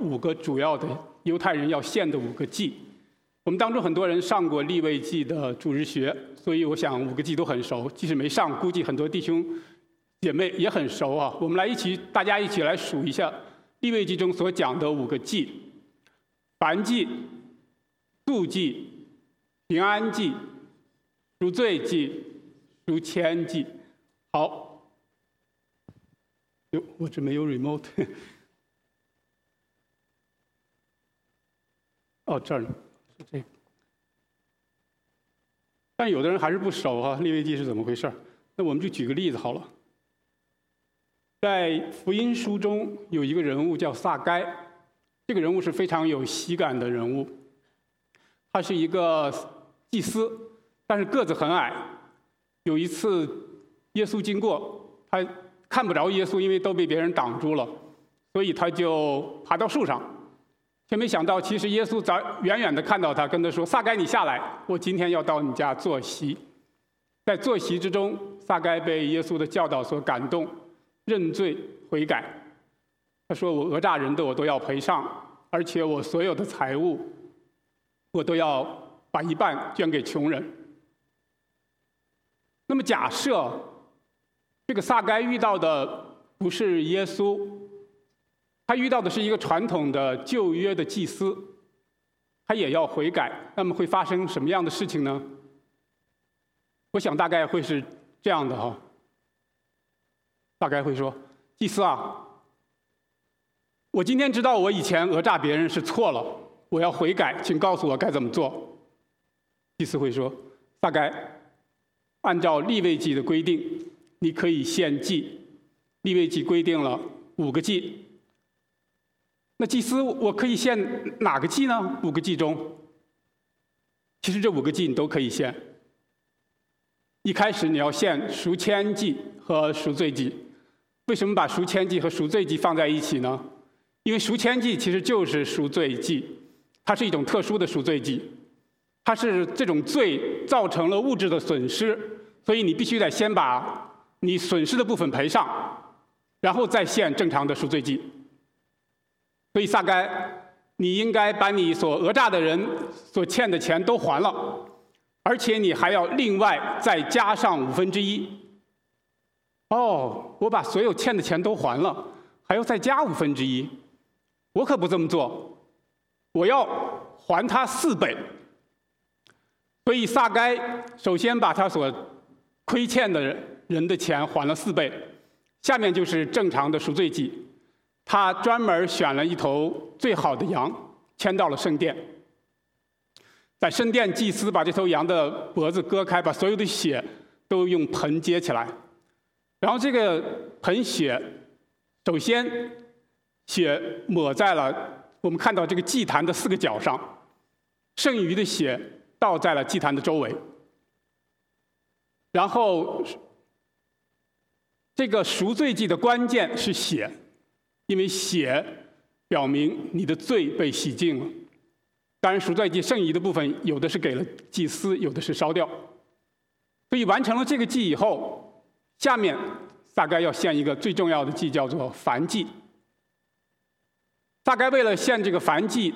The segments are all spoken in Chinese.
五个主要的犹太人要献的五个祭。我们当中很多人上过立位记的主日学，所以我想五个祭都很熟。即使没上，估计很多弟兄姐妹也很熟啊。我们来一起，大家一起来数一下立位记中所讲的五个祭：燔祭、素祭、平安祭、赎罪祭、赎愆祭。好，哟，我这没有 remote。哦，这儿呢。这个，但有的人还是不熟哈，利未记是怎么回事那我们就举个例子好了。在福音书中有一个人物叫撒该，这个人物是非常有喜感的人物。他是一个祭司，但是个子很矮。有一次耶稣经过，他看不着耶稣，因为都被别人挡住了，所以他就爬到树上。却没想到，其实耶稣早远远的看到他，跟他说：“撒该，你下来，我今天要到你家坐席。”在坐席之中，撒该被耶稣的教导所感动，认罪悔改。他说：“我讹诈人的，我都要赔上，而且我所有的财物，我都要把一半捐给穷人。”那么假设这个撒该遇到的不是耶稣。他遇到的是一个传统的旧约的祭司，他也要悔改，那么会发生什么样的事情呢？我想大概会是这样的哈，大概会说：祭司啊，我今天知道我以前讹诈别人是错了，我要悔改，请告诉我该怎么做。祭司会说：大概按照立位记的规定，你可以献祭。立位记规定了五个祭。那祭司，我可以献哪个祭呢？五个祭中，其实这五个祭你都可以献。一开始你要献赎愆祭和赎罪祭。为什么把赎愆祭和赎罪祭放在一起呢？因为赎愆祭其实就是赎罪祭，它是一种特殊的赎罪祭，它是这种罪造成了物质的损失，所以你必须得先把你损失的部分赔上，然后再献正常的赎罪祭。所以撒该，你应该把你所讹诈的人所欠的钱都还了，而且你还要另外再加上五分之一。哦，我把所有欠的钱都还了，还要再加五分之一，我可不这么做，我要还他四倍。所以撒该首先把他所亏欠的人的钱还了四倍，下面就是正常的赎罪祭。他专门选了一头最好的羊，牵到了圣殿。在圣殿，祭司把这头羊的脖子割开，把所有的血都用盆接起来。然后这个盆血，首先血抹在了我们看到这个祭坛的四个角上，剩余的血倒在了祭坛的周围。然后这个赎罪祭的关键是血。因为血表明你的罪被洗净了，当然赎罪祭剩余的部分，有的是给了祭司，有的是烧掉。所以完成了这个祭以后，下面大概要献一个最重要的祭，叫做燔祭。大概为了献这个燔祭，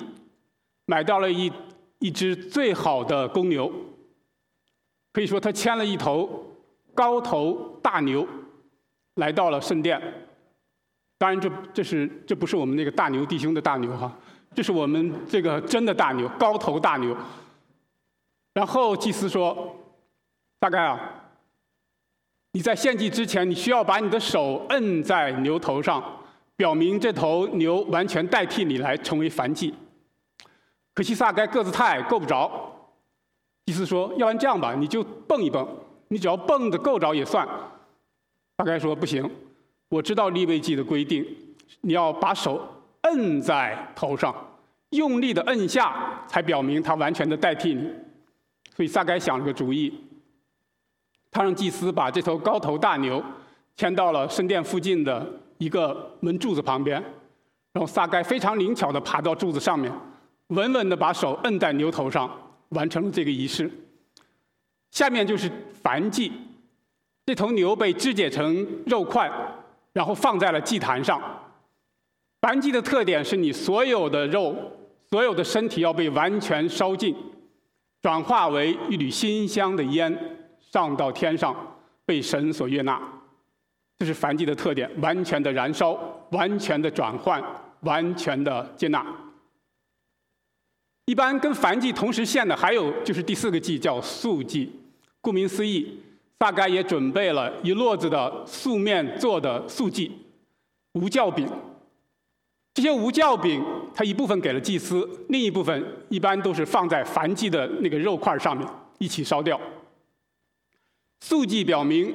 买到了一一只最好的公牛，可以说他牵了一头高头大牛，来到了圣殿。当然，这这是这不是我们那个大牛弟兄的大牛哈，这是我们这个真的大牛，高头大牛。然后祭司说：“大概啊，你在献祭之前，你需要把你的手摁在牛头上，表明这头牛完全代替你来成为燔祭。”可惜撒该个子太矮，够不着。祭司说：“要不然这样吧，你就蹦一蹦，你只要蹦的够着也算。”大概说：“不行。”我知道立位记的规定，你要把手摁在头上，用力的摁下，才表明他完全的代替你。所以撒该想了个主意，他让祭司把这头高头大牛牵到了圣殿附近的一个门柱子旁边，然后撒该非常灵巧的爬到柱子上面，稳稳的把手摁在牛头上，完成了这个仪式。下面就是燔祭，这头牛被肢解成肉块。然后放在了祭坛上，燔祭的特点是你所有的肉、所有的身体要被完全烧尽，转化为一缕馨香的烟，上到天上，被神所悦纳。这是燔祭的特点：完全的燃烧，完全的转换，完全的接纳。一般跟燔祭同时献的还有就是第四个祭，叫素祭。顾名思义，大概也准备了一摞子的素面做的素祭，无酵饼。这些无酵饼，它一部分给了祭司，另一部分一般都是放在燔祭的那个肉块上面一起烧掉。素祭表明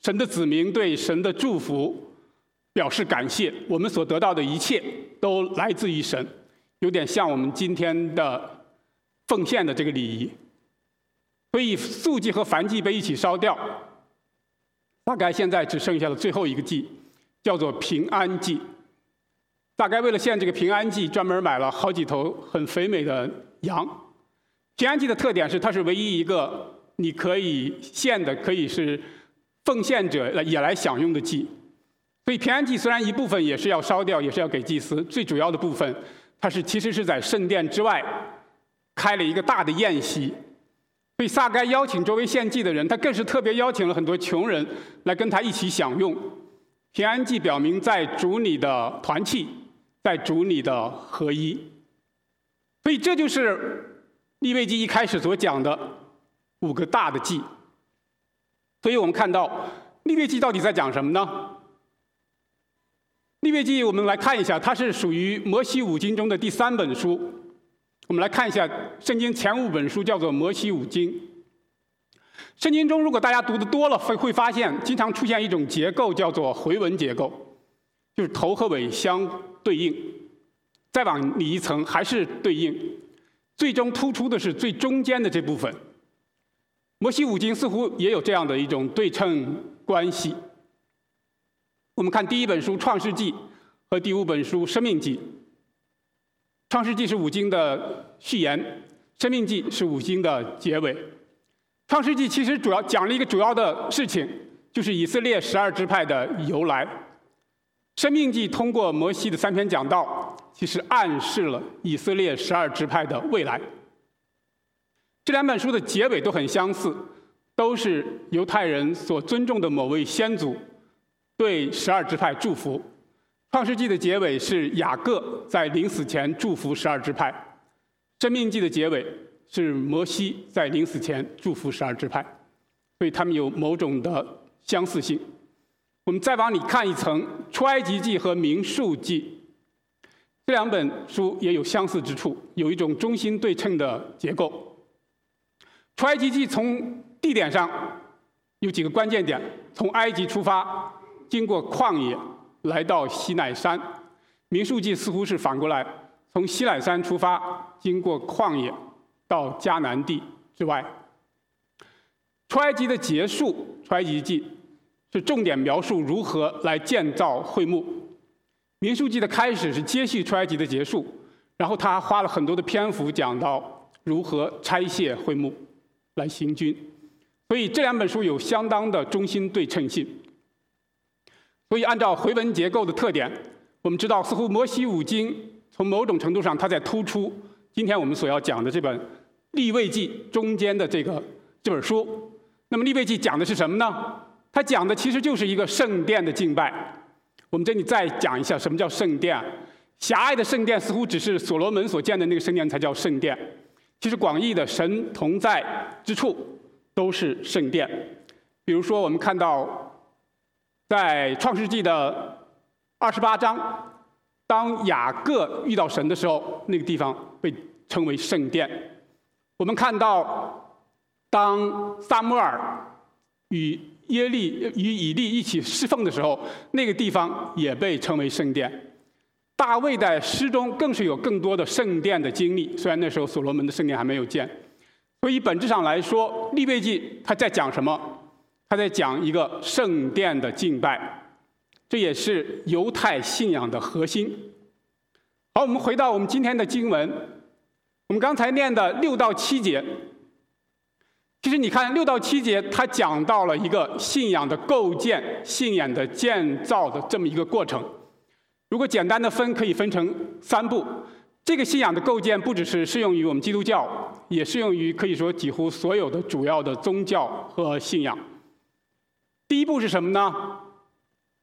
神的子民对神的祝福表示感谢，我们所得到的一切都来自于神。有点像我们今天的奉献的这个礼仪，所以素祭和燔祭被一起烧掉，大概现在只剩下了最后一个祭，叫做平安祭。大概为了献这个平安祭，专门买了好几头很肥美的羊。平安祭的特点是，它是唯一一个你可以献的，可以是奉献者来也来享用的祭。所以平安祭虽然一部分也是要烧掉，也是要给祭司，最主要的部分。它是其实是在圣殿之外开了一个大的宴席，所以撒该邀请周围献祭的人，他更是特别邀请了很多穷人来跟他一起享用。平安祭表明在主你的团契，在主你的合一，所以这就是利未记一开始所讲的五个大的祭。所以我们看到利未记到底在讲什么呢？利未记，我们来看一下，它是属于摩西五经中的第三本书。我们来看一下，圣经前五本书叫做摩西五经。圣经中，如果大家读的多了，会会发现经常出现一种结构，叫做回文结构，就是头和尾相对应，再往里一层还是对应，最终突出的是最中间的这部分。摩西五经似乎也有这样的一种对称关系。我们看第一本书《创世纪》和第五本书《生命记》。《创世纪》是五经的序言，《生命记》是五经的结尾。《创世纪》其实主要讲了一个主要的事情，就是以色列十二支派的由来。《生命记》通过摩西的三篇讲道，其实暗示了以色列十二支派的未来。这两本书的结尾都很相似，都是犹太人所尊重的某位先祖。对十二支派祝福，《创世纪》的结尾是雅各在临死前祝福十二支派，《生命记》的结尾是摩西在临死前祝福十二支派，所以他们有某种的相似性。我们再往里看一层，《出埃及记》和《民数记》这两本书也有相似之处，有一种中心对称的结构。《出埃及记》从地点上有几个关键点，从埃及出发。经过旷野来到西乃山，民数记似乎是反过来，从西乃山出发，经过旷野到迦南地之外。出埃及的结束，出埃及记是重点描述如何来建造会幕。民数记的开始是接续出埃及的结束，然后他花了很多的篇幅讲到如何拆卸会幕来行军，所以这两本书有相当的中心对称性。所以，按照回文结构的特点，我们知道，似乎摩西五经从某种程度上，它在突出今天我们所要讲的这本立位记中间的这个这本书。那么，立位记讲的是什么呢？它讲的其实就是一个圣殿的敬拜。我们这里再讲一下什么叫圣殿。狭隘的圣殿似乎只是所罗门所建的那个圣殿才叫圣殿。其实，广义的神同在之处都是圣殿。比如说，我们看到。在创世纪的二十八章，当雅各遇到神的时候，那个地方被称为圣殿。我们看到，当撒母耳与耶利与以利一起侍奉的时候，那个地方也被称为圣殿。大卫在诗中更是有更多的圣殿的经历，虽然那时候所罗门的圣殿还没有建。所以本质上来说，利未记他在讲什么？他在讲一个圣殿的敬拜，这也是犹太信仰的核心。好，我们回到我们今天的经文，我们刚才念的六到七节，其实你看六到七节，它讲到了一个信仰的构建、信仰的建造的这么一个过程。如果简单的分，可以分成三步。这个信仰的构建不只是适用于我们基督教，也适用于可以说几乎所有的主要的宗教和信仰。第一步是什么呢？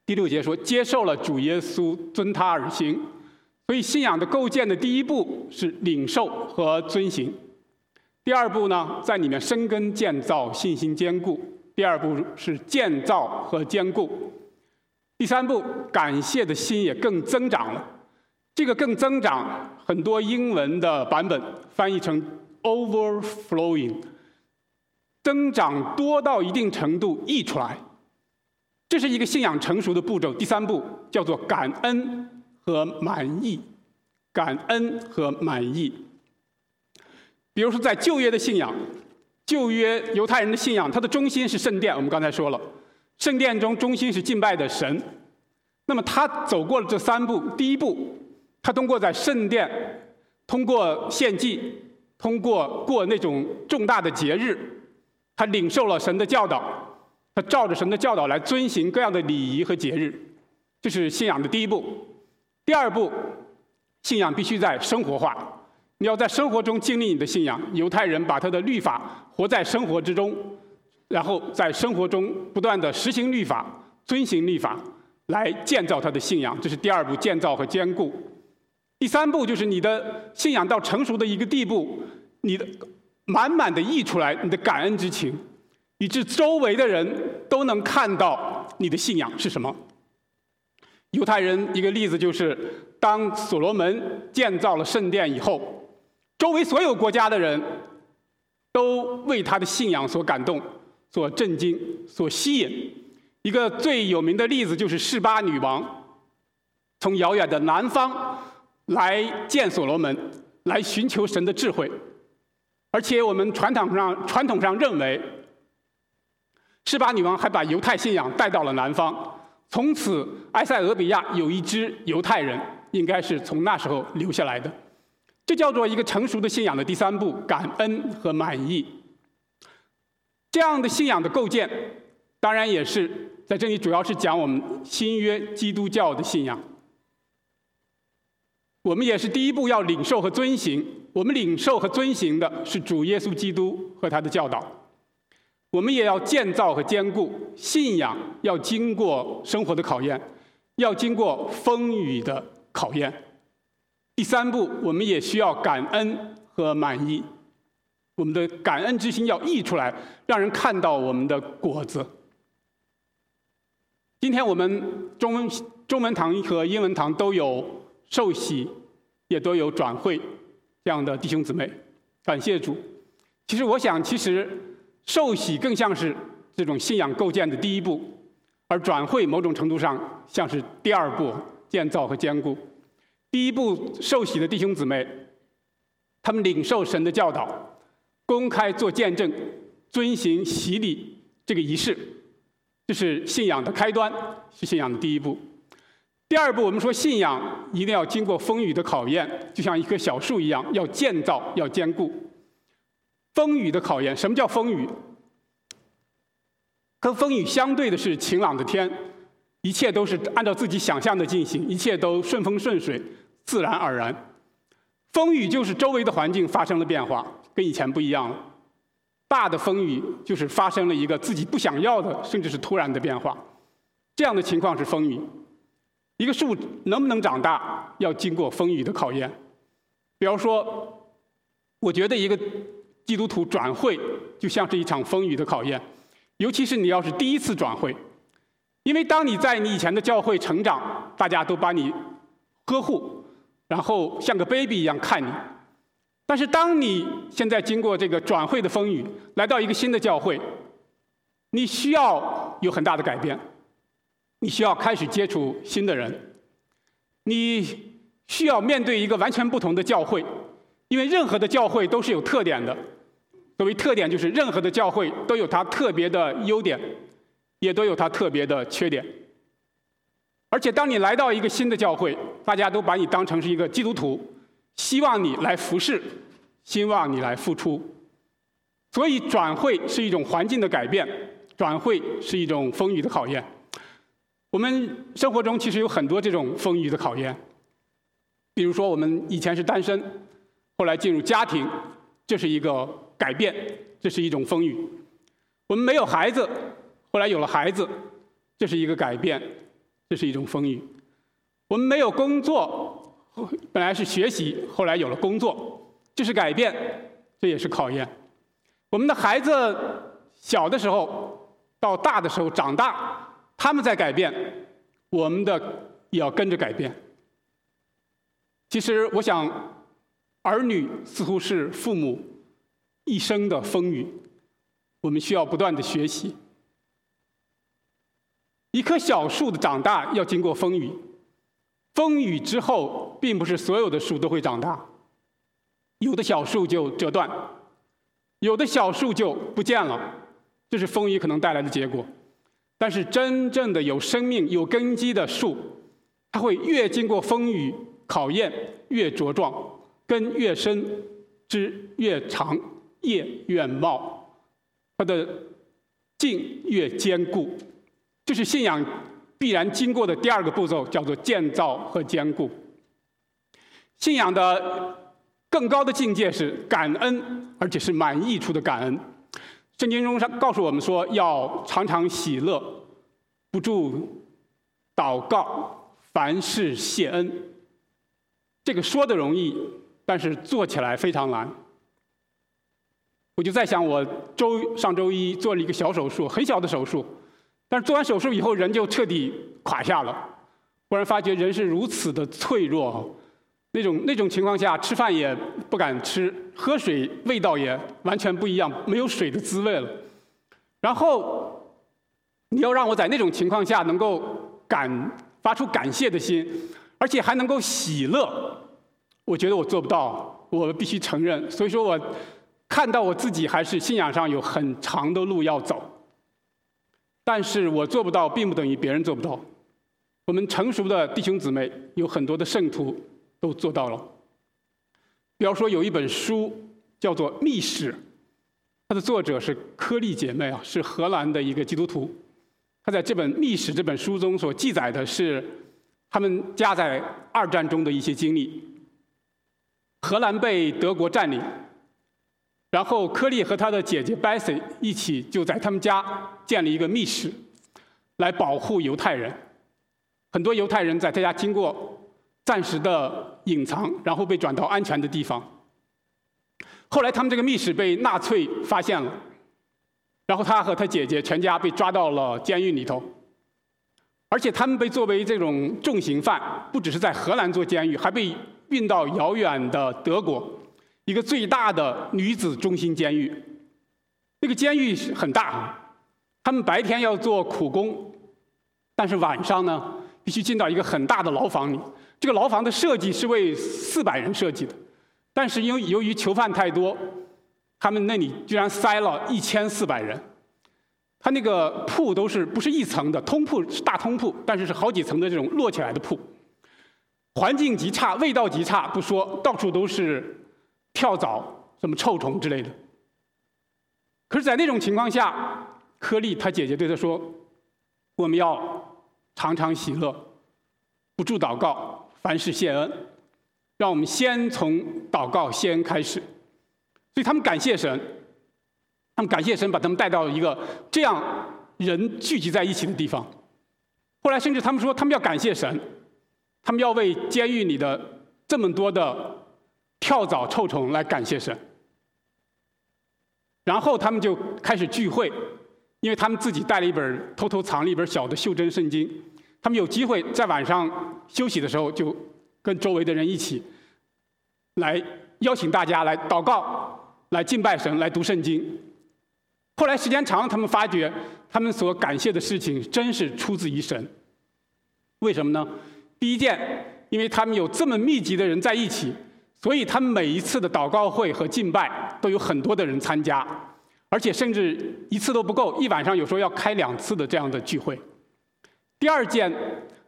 第六节说，接受了主耶稣，遵他而行。所以信仰的构建的第一步是领受和遵行。第二步呢，在里面生根建造，信心坚固。第二步是建造和坚固。第三步，感谢的心也更增长了。这个更增长，很多英文的版本翻译成 overflowing，增长多到一定程度溢出来。这是一个信仰成熟的步骤。第三步叫做感恩和满意，感恩和满意。比如说，在旧约的信仰，旧约犹太人的信仰，它的中心是圣殿。我们刚才说了，圣殿中中心是敬拜的神。那么他走过了这三步，第一步。他通过在圣殿，通过献祭，通过过那种重大的节日，他领受了神的教导，他照着神的教导来遵行各样的礼仪和节日，这是信仰的第一步。第二步，信仰必须在生活化，你要在生活中经历你的信仰。犹太人把他的律法活在生活之中，然后在生活中不断的实行律法，遵行律法，来建造他的信仰。这是第二步，建造和坚固。第三步就是你的信仰到成熟的一个地步，你的满满的溢出来你的感恩之情，以致周围的人都能看到你的信仰是什么。犹太人一个例子就是，当所罗门建造了圣殿以后，周围所有国家的人都为他的信仰所感动、所震惊、所吸引。一个最有名的例子就是示巴女王，从遥远的南方。来见所罗门，来寻求神的智慧，而且我们传统上传统上认为，施巴女王还把犹太信仰带到了南方，从此埃塞俄比亚有一支犹太人，应该是从那时候留下来的。这叫做一个成熟的信仰的第三步：感恩和满意。这样的信仰的构建，当然也是在这里主要是讲我们新约基督教的信仰。我们也是第一步要领受和遵行。我们领受和遵行的是主耶稣基督和他的教导。我们也要建造和坚固信仰，要经过生活的考验，要经过风雨的考验。第三步，我们也需要感恩和满意。我们的感恩之心要溢出来，让人看到我们的果子。今天我们中文中文堂和英文堂都有。受洗也都有转会这样的弟兄姊妹，感谢主。其实我想，其实受洗更像是这种信仰构建的第一步，而转会某种程度上像是第二步建造和坚固。第一步受洗的弟兄姊妹，他们领受神的教导，公开做见证，遵行洗礼这个仪式，这是信仰的开端，是信仰的第一步。第二步，我们说信仰一定要经过风雨的考验，就像一棵小树一样，要建造，要坚固。风雨的考验，什么叫风雨？跟风雨相对的是晴朗的天，一切都是按照自己想象的进行，一切都顺风顺水，自然而然。风雨就是周围的环境发生了变化，跟以前不一样了。大的风雨就是发生了一个自己不想要的，甚至是突然的变化，这样的情况是风雨。一个树能不能长大，要经过风雨的考验。比方说，我觉得一个基督徒转会就像是一场风雨的考验，尤其是你要是第一次转会，因为当你在你以前的教会成长，大家都把你呵护，然后像个 baby 一样看你。但是当你现在经过这个转会的风雨，来到一个新的教会，你需要有很大的改变。你需要开始接触新的人，你需要面对一个完全不同的教会，因为任何的教会都是有特点的。所谓特点，就是任何的教会都有它特别的优点，也都有它特别的缺点。而且，当你来到一个新的教会，大家都把你当成是一个基督徒，希望你来服侍，希望你来付出。所以，转会是一种环境的改变，转会是一种风雨的考验。我们生活中其实有很多这种风雨的考验，比如说我们以前是单身，后来进入家庭，这是一个改变，这是一种风雨；我们没有孩子，后来有了孩子，这是一个改变，这是一种风雨；我们没有工作，本来是学习，后来有了工作，这是改变，这也是考验；我们的孩子小的时候到大的时候长大。他们在改变，我们的也要跟着改变。其实，我想，儿女似乎是父母一生的风雨，我们需要不断的学习。一棵小树的长大要经过风雨，风雨之后，并不是所有的树都会长大，有的小树就折断，有的小树就不见了，这是风雨可能带来的结果。但是真正的有生命、有根基的树，它会越经过风雨考验，越茁壮，根越深，枝越长，叶越茂，它的茎越坚固。这是信仰必然经过的第二个步骤，叫做建造和坚固。信仰的更高的境界是感恩，而且是满溢出的感恩。圣经中上告诉我们说，要常常喜乐，不住祷告，凡事谢恩。这个说的容易，但是做起来非常难。我就在想，我周上周一做了一个小手术，很小的手术，但是做完手术以后，人就彻底垮下了。忽然发觉人是如此的脆弱。那种那种情况下，吃饭也不敢吃，喝水味道也完全不一样，没有水的滋味了。然后你要让我在那种情况下能够感发出感谢的心，而且还能够喜乐，我觉得我做不到，我必须承认。所以说我看到我自己还是信仰上有很长的路要走，但是我做不到，并不等于别人做不到。我们成熟的弟兄姊妹有很多的圣徒。都做到了。比方说，有一本书叫做《密史》，它的作者是柯利姐妹啊，是荷兰的一个基督徒。他在这本《密史》这本书中所记载的是他们家在二战中的一些经历。荷兰被德国占领，然后柯利和他的姐姐 Bessie 一起就在他们家建了一个密室，来保护犹太人。很多犹太人在他家经过。暂时的隐藏，然后被转到安全的地方。后来他们这个密室被纳粹发现了，然后他和他姐姐全家被抓到了监狱里头，而且他们被作为这种重刑犯，不只是在荷兰做监狱，还被运到遥远的德国一个最大的女子中心监狱。那个监狱很大，他们白天要做苦工，但是晚上呢，必须进到一个很大的牢房里。这个牢房的设计是为四百人设计的，但是因为由于囚犯太多，他们那里居然塞了一千四百人。他那个铺都是不是一层的通铺，是大通铺，但是是好几层的这种摞起来的铺。环境极差，味道极差不说，到处都是跳蚤、什么臭虫之类的。可是，在那种情况下，柯利他姐姐对他说：“我们要常常喜乐，不住祷告。”凡事谢恩，让我们先从祷告谢恩开始。所以他们感谢神，他们感谢神把他们带到一个这样人聚集在一起的地方。后来甚至他们说，他们要感谢神，他们要为监狱里的这么多的跳蚤臭虫来感谢神。然后他们就开始聚会，因为他们自己带了一本偷偷藏了一本小的袖珍圣经。他们有机会在晚上休息的时候，就跟周围的人一起来邀请大家来祷告、来敬拜神、来读圣经。后来时间长，他们发觉他们所感谢的事情真是出自于神。为什么呢？第一件，因为他们有这么密集的人在一起，所以他们每一次的祷告会和敬拜都有很多的人参加，而且甚至一次都不够，一晚上有时候要开两次的这样的聚会。第二件，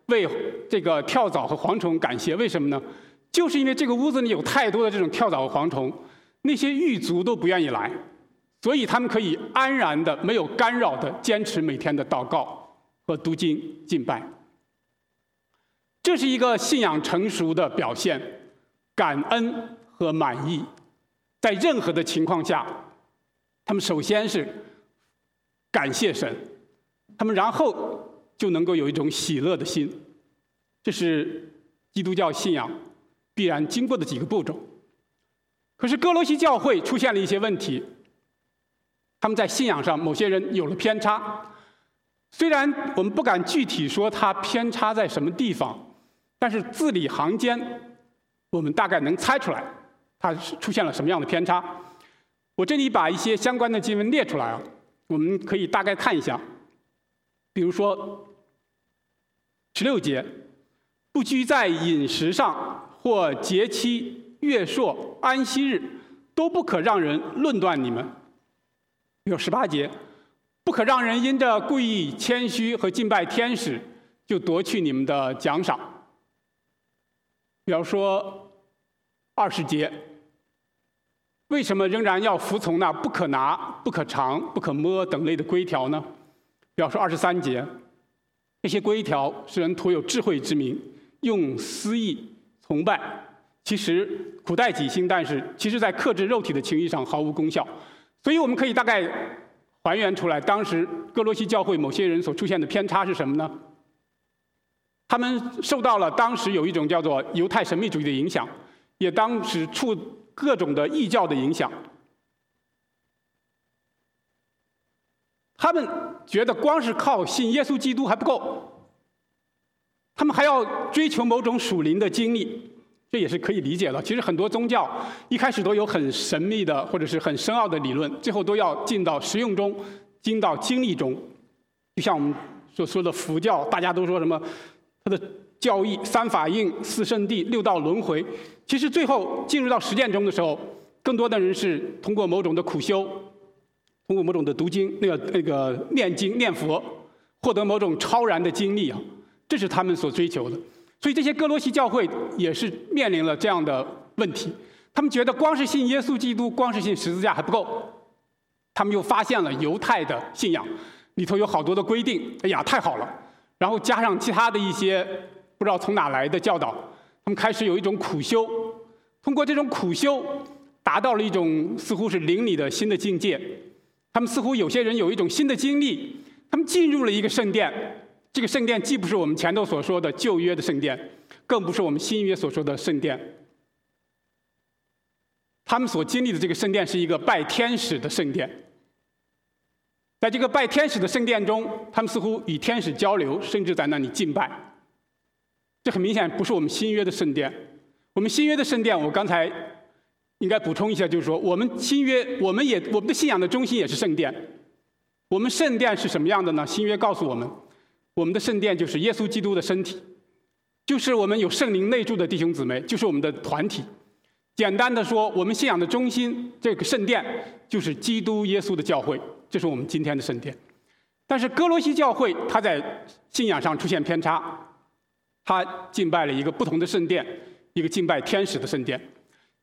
为这个跳蚤和蝗虫感谢，为什么呢？就是因为这个屋子里有太多的这种跳蚤和蝗虫，那些狱卒都不愿意来，所以他们可以安然的、没有干扰的坚持每天的祷告和读经敬拜。这是一个信仰成熟的表现，感恩和满意，在任何的情况下，他们首先是感谢神，他们然后就能够有一种喜乐的心，这是基督教信仰必然经过的几个步骤。可是哥罗西教会出现了一些问题，他们在信仰上某些人有了偏差。虽然我们不敢具体说他偏差在什么地方，但是字里行间，我们大概能猜出来，它出现了什么样的偏差。我这里把一些相关的经文列出来啊，我们可以大概看一下。比如说，十六节，不拘在饮食上或节期、月朔、安息日，都不可让人论断你们。有十八节。不可让人因着故意谦虚和敬拜天使，就夺去你们的奖赏。比方说二十节，为什么仍然要服从那不可拿、不可尝、不可摸等类的规条呢？比方说二十三节，这些规条使人徒有智慧之名，用私意崇拜，其实苦待己心，但是其实在克制肉体的情欲上毫无功效。所以我们可以大概。还原出来，当时哥罗西教会某些人所出现的偏差是什么呢？他们受到了当时有一种叫做犹太神秘主义的影响，也当时处各种的异教的影响。他们觉得光是靠信耶稣基督还不够，他们还要追求某种属灵的经历。这也是可以理解的。其实很多宗教一开始都有很神秘的或者是很深奥的理论，最后都要进到实用中，进到经历中。就像我们所说的佛教，大家都说什么，他的教义三法印、四圣谛、六道轮回。其实最后进入到实践中的时候，更多的人是通过某种的苦修，通过某种的读经、那个那个念经念佛，获得某种超然的经历啊，这是他们所追求的。所以这些哥罗西教会也是面临了这样的问题，他们觉得光是信耶稣基督，光是信十字架还不够，他们又发现了犹太的信仰里头有好多的规定，哎呀，太好了！然后加上其他的一些不知道从哪来的教导，他们开始有一种苦修，通过这种苦修，达到了一种似乎是灵里的新的境界。他们似乎有些人有一种新的经历，他们进入了一个圣殿。这个圣殿既不是我们前头所说的旧约的圣殿，更不是我们新约所说的圣殿。他们所经历的这个圣殿是一个拜天使的圣殿。在这个拜天使的圣殿中，他们似乎与天使交流，甚至在那里敬拜。这很明显不是我们新约的圣殿。我们新约的圣殿，我刚才应该补充一下，就是说，我们新约，我们也我们的信仰的中心也是圣殿。我们圣殿是什么样的呢？新约告诉我们。我们的圣殿就是耶稣基督的身体，就是我们有圣灵内住的弟兄姊妹，就是我们的团体。简单的说，我们信仰的中心，这个圣殿就是基督耶稣的教会，这是我们今天的圣殿。但是哥罗西教会，它在信仰上出现偏差，它敬拜了一个不同的圣殿，一个敬拜天使的圣殿。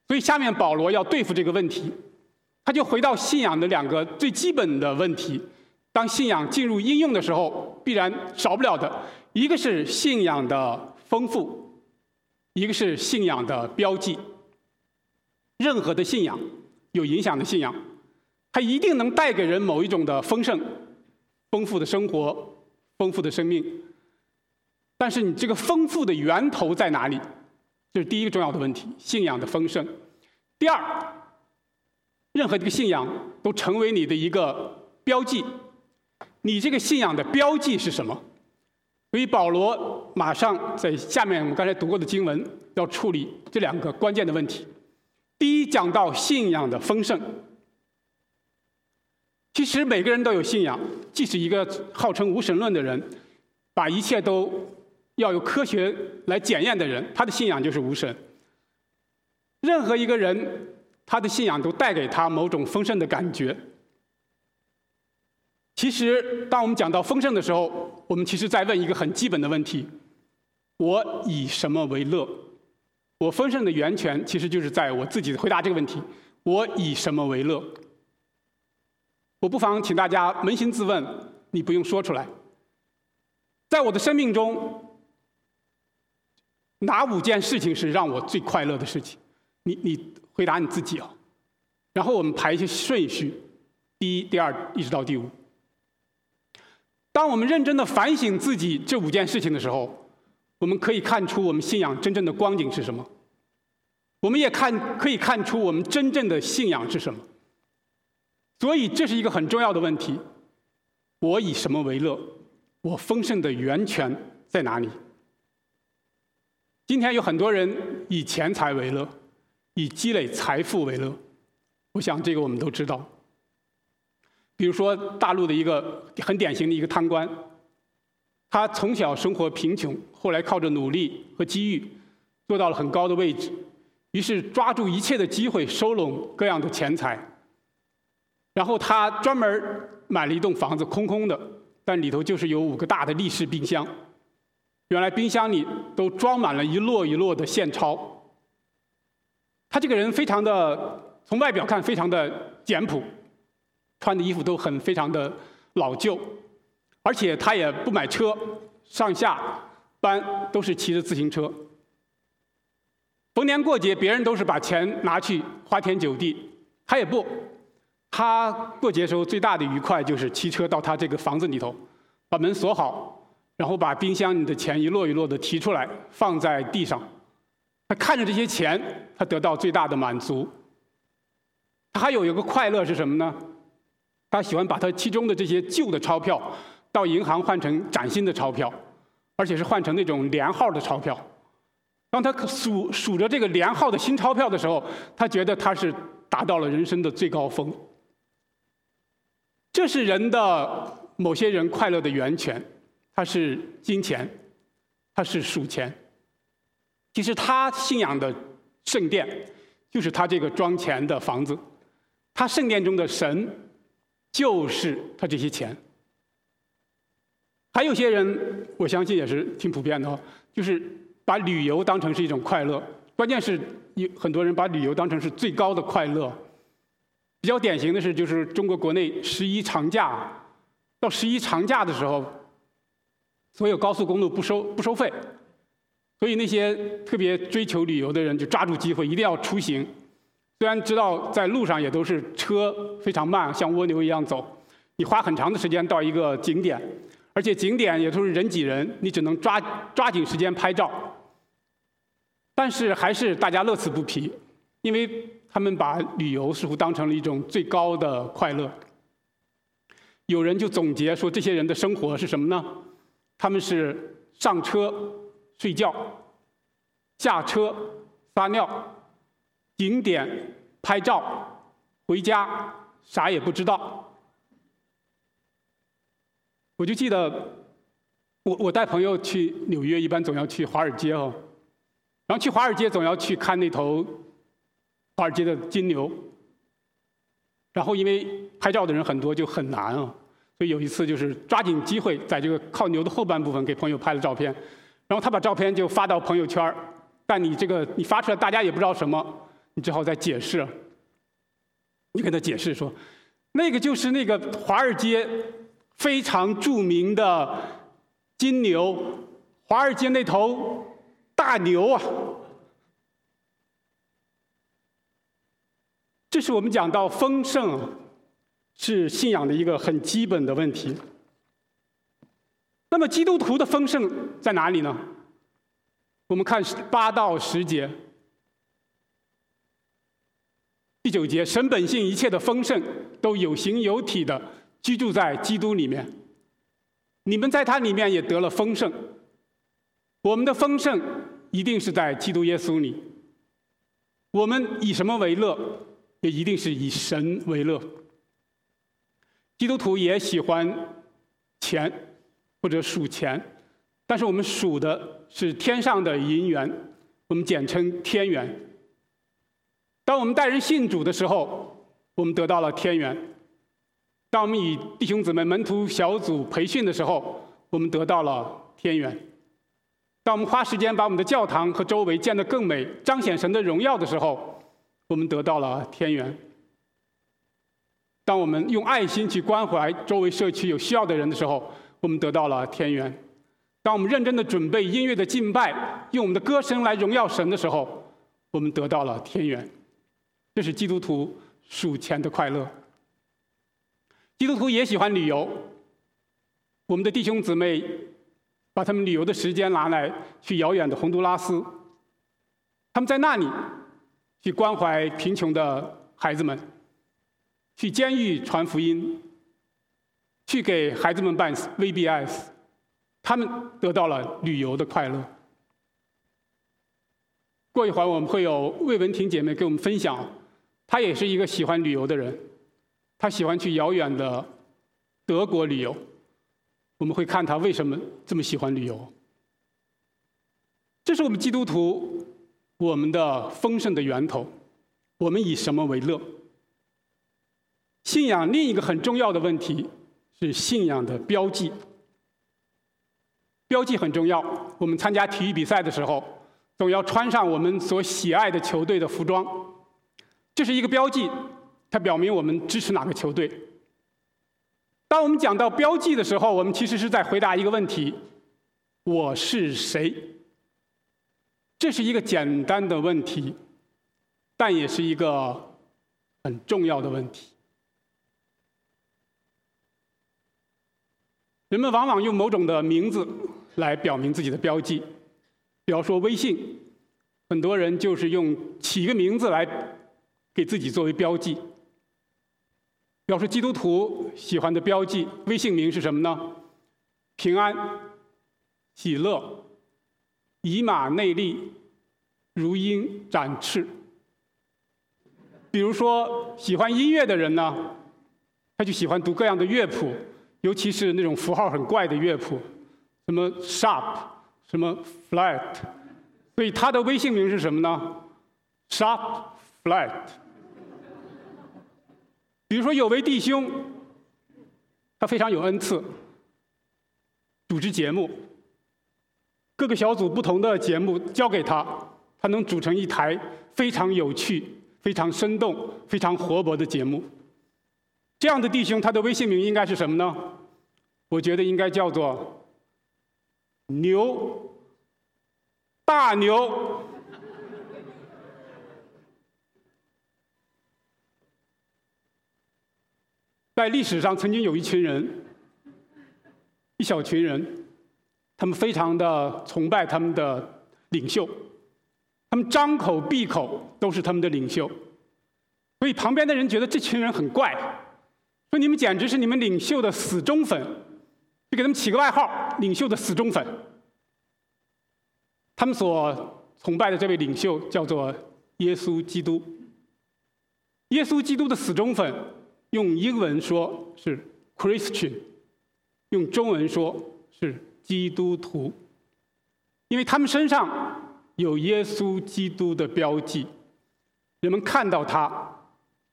所以下面保罗要对付这个问题，他就回到信仰的两个最基本的问题。当信仰进入应用的时候，必然少不了的一个是信仰的丰富，一个是信仰的标记。任何的信仰，有影响的信仰，它一定能带给人某一种的丰盛、丰富的生活、丰富的生命。但是你这个丰富的源头在哪里？这是第一个重要的问题：信仰的丰盛。第二，任何一个信仰都成为你的一个标记。你这个信仰的标记是什么？所以保罗马上在下面我们刚才读过的经文要处理这两个关键的问题。第一，讲到信仰的丰盛。其实每个人都有信仰，即使一个号称无神论的人，把一切都要有科学来检验的人，他的信仰就是无神。任何一个人，他的信仰都带给他某种丰盛的感觉。其实，当我们讲到丰盛的时候，我们其实在问一个很基本的问题：我以什么为乐？我丰盛的源泉其实就是在我自己回答这个问题：我以什么为乐？我不妨请大家扪心自问，你不用说出来。在我的生命中，哪五件事情是让我最快乐的事情？你你回答你自己啊。然后我们排一些顺序，第一、第二，一直到第五。当我们认真的反省自己这五件事情的时候，我们可以看出我们信仰真正的光景是什么。我们也看可以看出我们真正的信仰是什么。所以这是一个很重要的问题：我以什么为乐？我丰盛的源泉在哪里？今天有很多人以钱财为乐，以积累财富为乐。我想这个我们都知道。比如说大陆的一个很典型的一个贪官，他从小生活贫穷，后来靠着努力和机遇做到了很高的位置，于是抓住一切的机会收拢各样的钱财。然后他专门买了一栋房子，空空的，但里头就是有五个大的立式冰箱。原来冰箱里都装满了一摞一摞的现钞。他这个人非常的，从外表看非常的简朴，穿的衣服都很非常的老旧，而且他也不买车，上下班都是骑着自行车。逢年过节，别人都是把钱拿去花天酒地，他也不。他过节时候最大的愉快就是骑车到他这个房子里头，把门锁好。然后把冰箱里的钱一摞一摞的提出来，放在地上。他看着这些钱，他得到最大的满足。他还有一个快乐是什么呢？他喜欢把他其中的这些旧的钞票到银行换成崭新的钞票，而且是换成那种连号的钞票。当他数数着这个连号的新钞票的时候，他觉得他是达到了人生的最高峰。这是人的某些人快乐的源泉。他是金钱，他是数钱。其实他信仰的圣殿，就是他这个装钱的房子。他圣殿中的神，就是他这些钱。还有些人，我相信也是挺普遍的哦，就是把旅游当成是一种快乐。关键是有很多人把旅游当成是最高的快乐。比较典型的是，就是中国国内十一长假，到十一长假的时候。所有高速公路不收不收费，所以那些特别追求旅游的人就抓住机会，一定要出行。虽然知道在路上也都是车非常慢，像蜗牛一样走，你花很长的时间到一个景点，而且景点也都是人挤人，你只能抓抓紧时间拍照。但是还是大家乐此不疲，因为他们把旅游似乎当成了一种最高的快乐。有人就总结说，这些人的生活是什么呢？他们是上车睡觉，下车撒尿，景点拍照，回家啥也不知道。我就记得，我我带朋友去纽约，一般总要去华尔街哦，然后去华尔街总要去看那头华尔街的金牛，然后因为拍照的人很多，就很难啊。所以有一次就是抓紧机会，在这个靠牛的后半部分给朋友拍了照片，然后他把照片就发到朋友圈但你这个你发出来，大家也不知道什么，你只好再解释。你跟他解释说，那个就是那个华尔街非常著名的金牛，华尔街那头大牛啊。这是我们讲到丰盛。是信仰的一个很基本的问题。那么基督徒的丰盛在哪里呢？我们看八到十节，第九节，神本性一切的丰盛都有形有体的居住在基督里面。你们在他里面也得了丰盛。我们的丰盛一定是在基督耶稣里。我们以什么为乐？也一定是以神为乐。基督徒也喜欢钱或者数钱，但是我们数的是天上的银元，我们简称天元。当我们带人信主的时候，我们得到了天元；当我们与弟兄姊妹门徒小组培训的时候，我们得到了天元；当我们花时间把我们的教堂和周围建得更美，彰显神的荣耀的时候，我们得到了天元。当我们用爱心去关怀周围社区有需要的人的时候，我们得到了天元；当我们认真的准备音乐的敬拜，用我们的歌声来荣耀神的时候，我们得到了天元。这是基督徒数钱的快乐。基督徒也喜欢旅游。我们的弟兄姊妹把他们旅游的时间拿来去遥远的洪都拉斯，他们在那里去关怀贫穷的孩子们，去监狱传福音，去给孩子们办 VBS，他们得到了旅游的快乐。过一会儿我们会有魏文婷姐妹给我们分享，她也是一个喜欢旅游的人，她喜欢去遥远的德国旅游。我们会看她为什么这么喜欢旅游。这是我们基督徒我们的丰盛的源头。我们以什么为乐？信仰另一个很重要的问题是信仰的标记。标记很重要。我们参加体育比赛的时候，总要穿上我们所喜爱的球队的服装。这是一个标记，它表明我们支持哪个球队。当我们讲到标记的时候，我们其实是在回答一个问题：我是谁？这是一个简单的问题，但也是一个很重要的问题。人们往往用某种的名字来表明自己的标记，比方说微信，很多人就是用起一个名字来给自己作为标记。表示基督徒喜欢的标记，微信名是什么呢？平安、喜乐、以马内利、如鹰展翅。比如说，喜欢音乐的人呢，他就喜欢读各样的乐谱，尤其是那种符号很怪的乐谱，什么 sharp，什么 flat。所以他的微信名是什么呢？sharp flat。比如说，有位弟兄，他非常有恩赐，组织节目，各个小组不同的节目交给他，他能组成一台非常有趣、非常生动、非常活泼的节目。这样的弟兄，他的微信名应该是什么呢？我觉得应该叫做“牛大牛”。在历史上，曾经有一群人，一小群人，他们非常的崇拜他们的领袖，他们张口闭口都是他们的领袖，所以旁边的人觉得这群人很怪，说你们简直是你们领袖的死忠粉，就给他们起个外号“领袖的死忠粉”。他们所崇拜的这位领袖叫做耶稣基督，耶稣基督的死忠粉。用英文说是 Christian，用中文说是基督徒，因为他们身上有耶稣基督的标记，人们看到他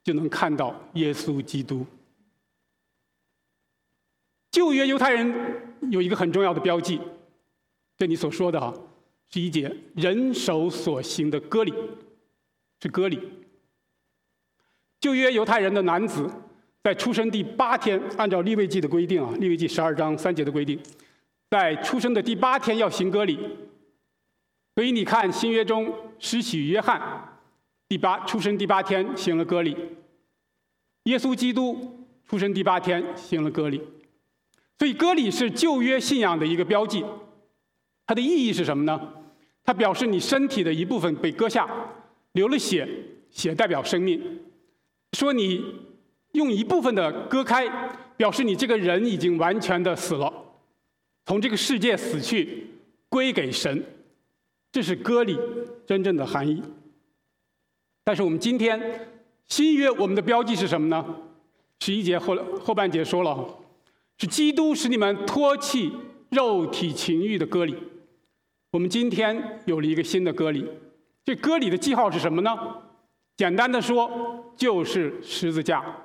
就能看到耶稣基督。旧约犹太人有一个很重要的标记，这你所说的哈，是一节人手所行的割礼，是割礼。旧约犹太人的男子。在出生第八天，按照立位记的规定啊，立位记十二章三节的规定，在出生的第八天要行割礼。所以你看新约中施洗约翰，第八出生第八天行了割礼，耶稣基督出生第八天行了割礼。所以割礼是旧约信仰的一个标记，它的意义是什么呢？它表示你身体的一部分被割下，流了血，血代表生命，说你。用一部分的割开，表示你这个人已经完全的死了，从这个世界死去，归给神，这是割礼真正的含义。但是我们今天新约我们的标记是什么呢？十一节后后半节说了，是基督使你们脱弃肉体情欲的割礼。我们今天有了一个新的割礼，这割礼的记号是什么呢？简单的说，就是十字架。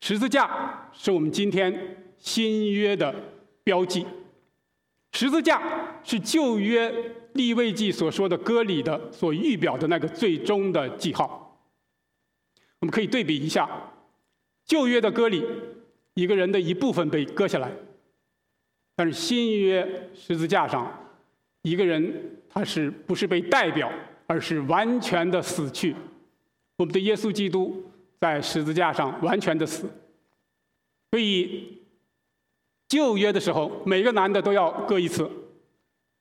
十字架是我们今天新约的标记，十字架是旧约立位记所说的割礼的所预表的那个最终的记号。我们可以对比一下，旧约的割礼，一个人的一部分被割下来，但是新约十字架上，一个人他是不是被代表，而是完全的死去。我们的耶稣基督在十字架上完全的死。所以旧约的时候，每个男的都要割一次；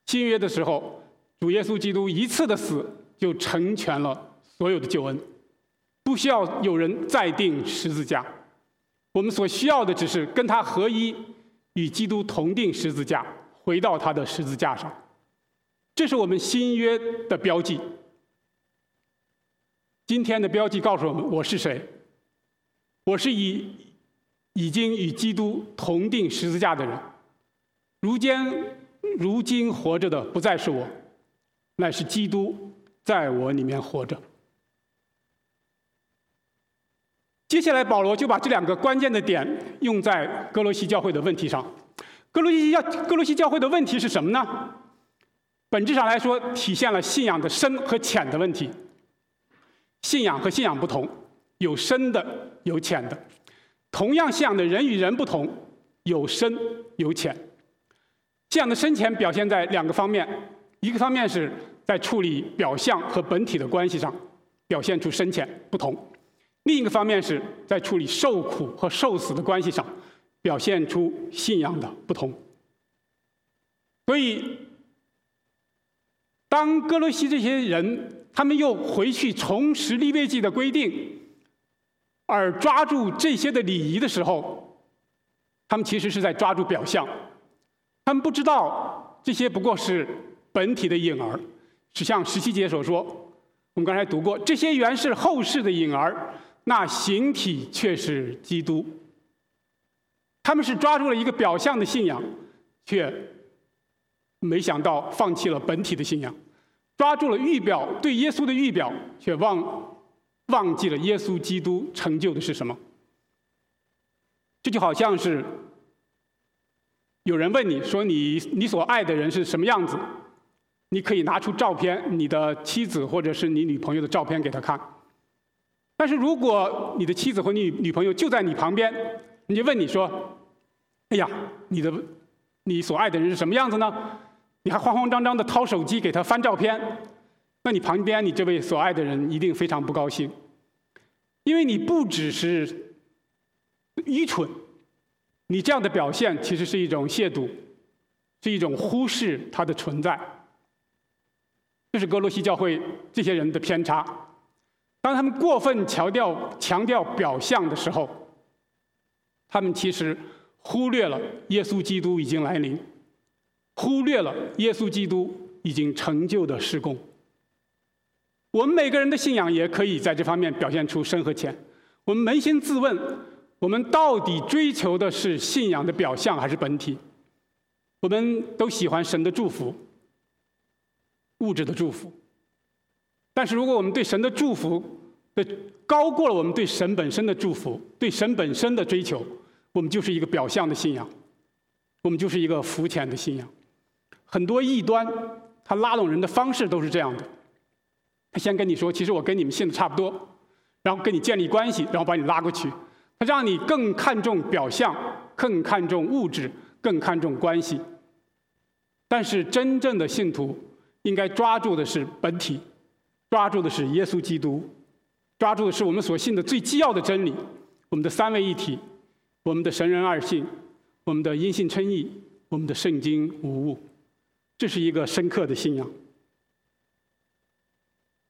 新约的时候，主耶稣基督一次的死就成全了所有的救恩，不需要有人再定十字架。我们所需要的只是跟他合一。与基督同定十字架，回到他的十字架上，这是我们新约的标记。今天的标记告诉我们：我是谁？我是以已经与基督同定十字架的人。如今如今活着的不再是我，乃是基督在我里面活着。接下来，保罗就把这两个关键的点用在哥罗西教会的问题上。哥罗西教哥罗西教会的问题是什么呢？本质上来说，体现了信仰的深和浅的问题。信仰和信仰不同，有深的，有浅的。同样信仰的人与人不同，有深有浅。信仰的深浅表现在两个方面：一个方面是在处理表象和本体的关系上，表现出深浅不同。另一个方面是在处理受苦和受死的关系上，表现出信仰的不同。所以，当哥罗西这些人他们又回去重拾利未记的规定，而抓住这些的礼仪的时候，他们其实是在抓住表象，他们不知道这些不过是本体的影儿，是像十七节所说，我们刚才读过，这些原是后世的影儿。那形体却是基督，他们是抓住了一个表象的信仰，却没想到放弃了本体的信仰；抓住了预表对耶稣的预表，却忘忘记了耶稣基督成就的是什么。这就好像是有人问你说你你所爱的人是什么样子，你可以拿出照片，你的妻子或者是你女朋友的照片给他看。但是如果你的妻子或你女朋友就在你旁边，人家问你说：“哎呀，你的你所爱的人是什么样子呢？”你还慌慌张张的掏手机给他翻照片，那你旁边你这位所爱的人一定非常不高兴，因为你不只是愚蠢，你这样的表现其实是一种亵渎，是一种忽视他的存在。这是格罗西教会这些人的偏差。当他们过分强调强调表象的时候，他们其实忽略了耶稣基督已经来临，忽略了耶稣基督已经成就的施工。我们每个人的信仰也可以在这方面表现出深和浅。我们扪心自问：我们到底追求的是信仰的表象还是本体？我们都喜欢神的祝福，物质的祝福。但是，如果我们对神的祝福的高过了我们对神本身的祝福、对神本身的追求，我们就是一个表象的信仰，我们就是一个肤浅的信仰。很多异端，他拉拢人的方式都是这样的：他先跟你说，其实我跟你们信的差不多，然后跟你建立关系，然后把你拉过去，他让你更看重表象，更看重物质，更看重关系。但是，真正的信徒应该抓住的是本体。抓住的是耶稣基督，抓住的是我们所信的最基要的真理，我们的三位一体，我们的神人二性，我们的因信称义，我们的圣经无误，这是一个深刻的信仰。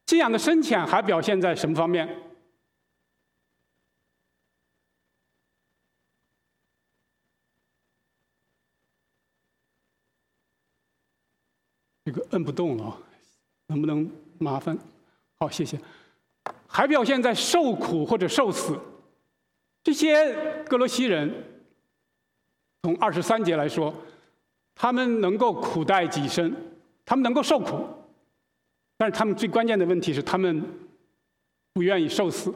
信仰的深浅还表现在什么方面？这个摁不动了，能不能？麻烦，好，谢谢。还表现在受苦或者受死，这些格罗西人，从二十三节来说，他们能够苦待己身，他们能够受苦，但是他们最关键的问题是，他们不愿意受死。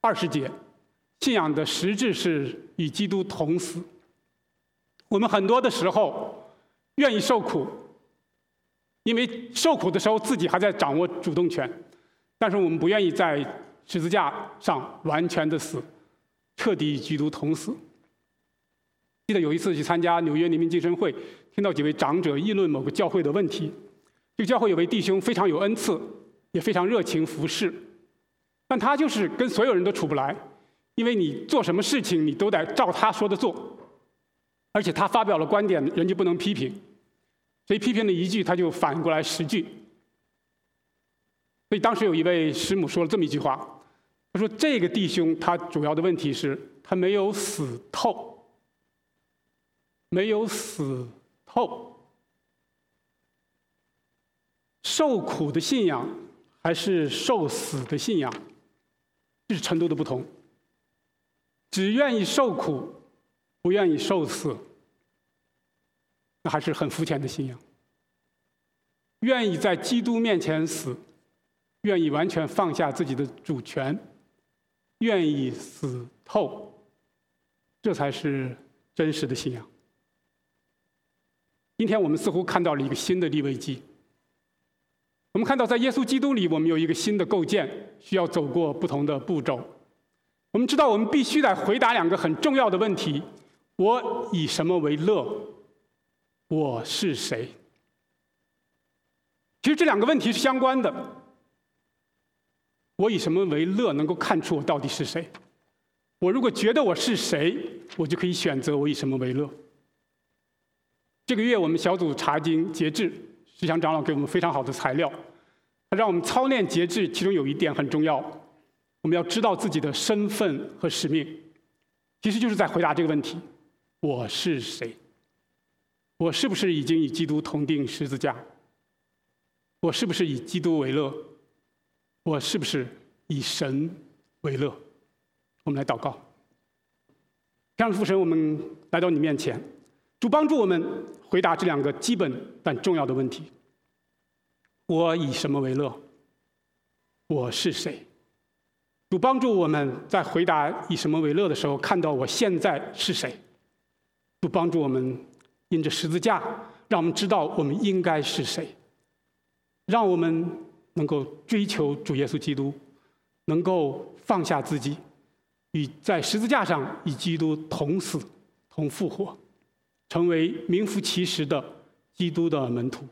二十节，信仰的实质是与基督同死。我们很多的时候愿意受苦。因为受苦的时候自己还在掌握主动权，但是我们不愿意在十字架上完全的死，彻底与基督同死。记得有一次去参加纽约黎明晋升会，听到几位长者议论某个教会的问题。这个教会有位弟兄非常有恩赐，也非常热情服侍，但他就是跟所有人都处不来，因为你做什么事情你都得照他说的做，而且他发表了观点，人就不能批评，所以批评了一句他就反过来十句。所以当时有一位师母说了这么一句话。他说：“这个弟兄他主要的问题是，他没有死透，没有死透。受苦的信仰还是受死的信仰，这是程度的不同。只愿意受苦，不愿意受死，那还是很肤浅的信仰。愿意在基督面前死，愿意完全放下自己的主权。”愿意死透，这才是真实的信仰。今天我们似乎看到了一个新的利未记。我们看到，在耶稣基督里，我们有一个新的构建，需要走过不同的步骤。我们知道，我们必须得回答两个很重要的问题：我以什么为乐？我是谁？其实这两个问题是相关的。我以什么为乐？能够看出我到底是谁？我如果觉得我是谁，我就可以选择我以什么为乐。这个月我们小组查经节制，石祥长老给我们非常好的材料，他让我们操练节制。其中有一点很重要，我们要知道自己的身份和使命，其实就是在回答这个问题：我是谁？我是不是已经与基督同定十字架？我是不是以基督为乐？我是不是以神为乐？我们来祷告。天父神，我们来到你面前，主帮助我们回答这两个基本但重要的问题：我以什么为乐？我是谁？主帮助我们在回答以什么为乐的时候，看到我现在是谁？主帮助我们因着十字架，让我们知道我们应该是谁，让我们。能够追求主耶稣基督，能够放下自己，与在十字架上与基督同死同复活，成为名副其实的基督的门徒。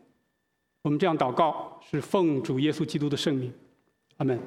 我们这样祷告，是奉主耶稣基督的圣名，阿门。